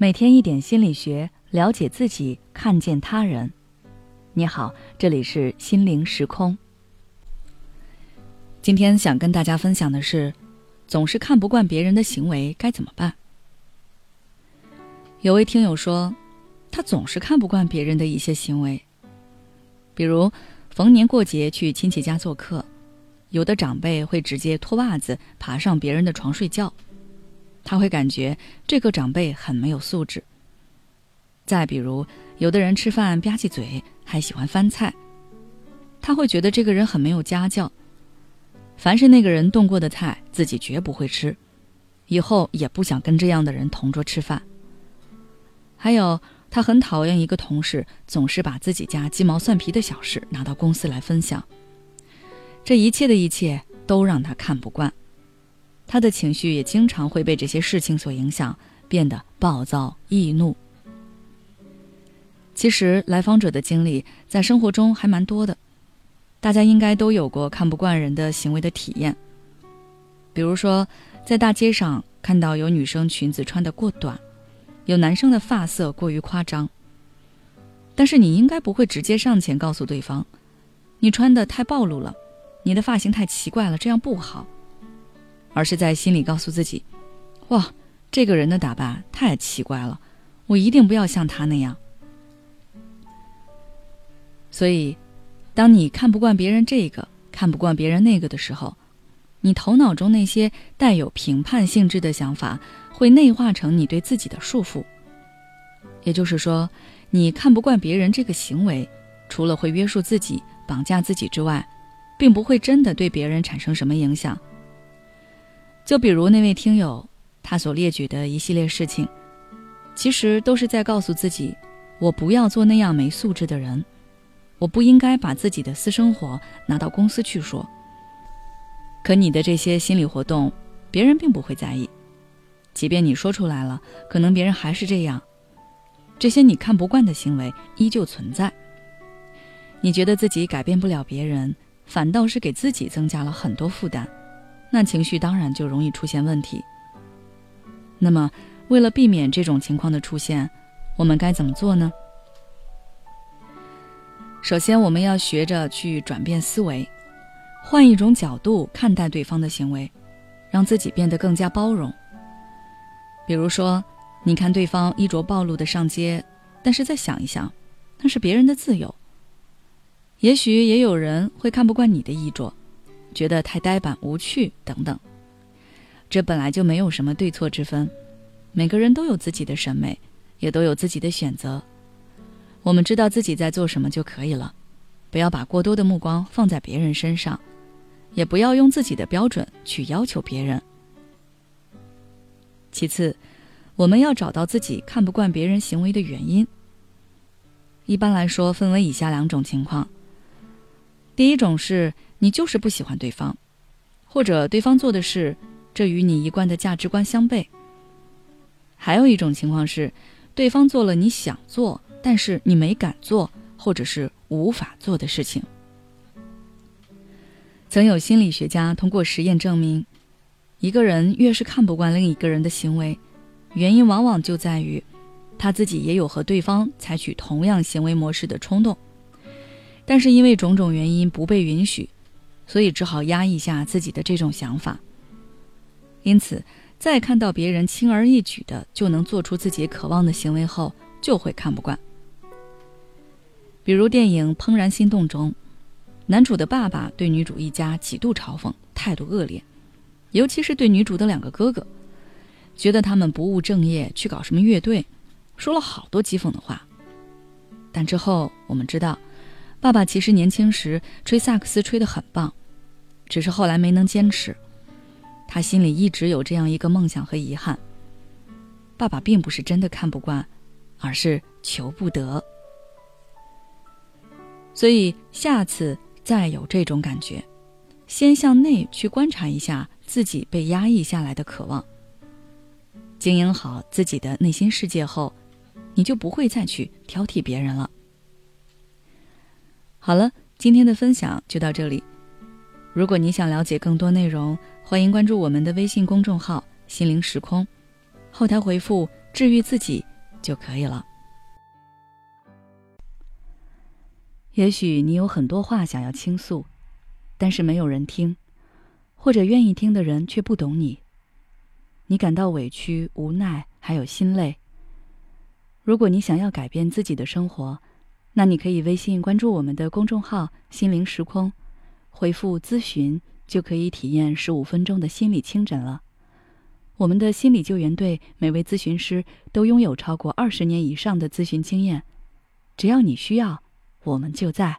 每天一点心理学，了解自己，看见他人。你好，这里是心灵时空。今天想跟大家分享的是，总是看不惯别人的行为该怎么办？有位听友说，他总是看不惯别人的一些行为，比如逢年过节去亲戚家做客，有的长辈会直接脱袜子爬上别人的床睡觉。他会感觉这个长辈很没有素质。再比如，有的人吃饭吧唧嘴，还喜欢翻菜，他会觉得这个人很没有家教。凡是那个人动过的菜，自己绝不会吃，以后也不想跟这样的人同桌吃饭。还有，他很讨厌一个同事总是把自己家鸡毛蒜皮的小事拿到公司来分享，这一切的一切都让他看不惯。他的情绪也经常会被这些事情所影响，变得暴躁易怒。其实来访者的经历在生活中还蛮多的，大家应该都有过看不惯人的行为的体验。比如说，在大街上看到有女生裙子穿得过短，有男生的发色过于夸张，但是你应该不会直接上前告诉对方：“你穿的太暴露了，你的发型太奇怪了，这样不好。”而是在心里告诉自己：“哇，这个人的打扮太奇怪了，我一定不要像他那样。”所以，当你看不惯别人这个，看不惯别人那个的时候，你头脑中那些带有评判性质的想法会内化成你对自己的束缚。也就是说，你看不惯别人这个行为，除了会约束自己、绑架自己之外，并不会真的对别人产生什么影响。就比如那位听友，他所列举的一系列事情，其实都是在告诉自己：我不要做那样没素质的人，我不应该把自己的私生活拿到公司去说。可你的这些心理活动，别人并不会在意，即便你说出来了，可能别人还是这样。这些你看不惯的行为依旧存在。你觉得自己改变不了别人，反倒是给自己增加了很多负担。那情绪当然就容易出现问题。那么，为了避免这种情况的出现，我们该怎么做呢？首先，我们要学着去转变思维，换一种角度看待对方的行为，让自己变得更加包容。比如说，你看对方衣着暴露的上街，但是再想一想，那是别人的自由。也许也有人会看不惯你的衣着。觉得太呆板无趣等等，这本来就没有什么对错之分，每个人都有自己的审美，也都有自己的选择。我们知道自己在做什么就可以了，不要把过多的目光放在别人身上，也不要用自己的标准去要求别人。其次，我们要找到自己看不惯别人行为的原因。一般来说，分为以下两种情况。第一种是。你就是不喜欢对方，或者对方做的事，这与你一贯的价值观相悖。还有一种情况是，对方做了你想做但是你没敢做，或者是无法做的事情。曾有心理学家通过实验证明，一个人越是看不惯另一个人的行为，原因往往就在于他自己也有和对方采取同样行为模式的冲动，但是因为种种原因不被允许。所以只好压抑下自己的这种想法。因此，在看到别人轻而易举的就能做出自己渴望的行为后，就会看不惯。比如电影《怦然心动》中，男主的爸爸对女主一家几度嘲讽，态度恶劣，尤其是对女主的两个哥哥，觉得他们不务正业，去搞什么乐队，说了好多讥讽的话。但之后我们知道，爸爸其实年轻时吹萨克斯吹得很棒。只是后来没能坚持，他心里一直有这样一个梦想和遗憾。爸爸并不是真的看不惯，而是求不得。所以下次再有这种感觉，先向内去观察一下自己被压抑下来的渴望，经营好自己的内心世界后，你就不会再去挑剔别人了。好了，今天的分享就到这里。如果你想了解更多内容，欢迎关注我们的微信公众号“心灵时空”，后台回复“治愈自己”就可以了。也许你有很多话想要倾诉，但是没有人听，或者愿意听的人却不懂你。你感到委屈、无奈，还有心累。如果你想要改变自己的生活，那你可以微信关注我们的公众号“心灵时空”，回复“咨询”就可以体验十五分钟的心理清诊了。我们的心理救援队每位咨询师都拥有超过二十年以上的咨询经验，只要你需要。我们就在。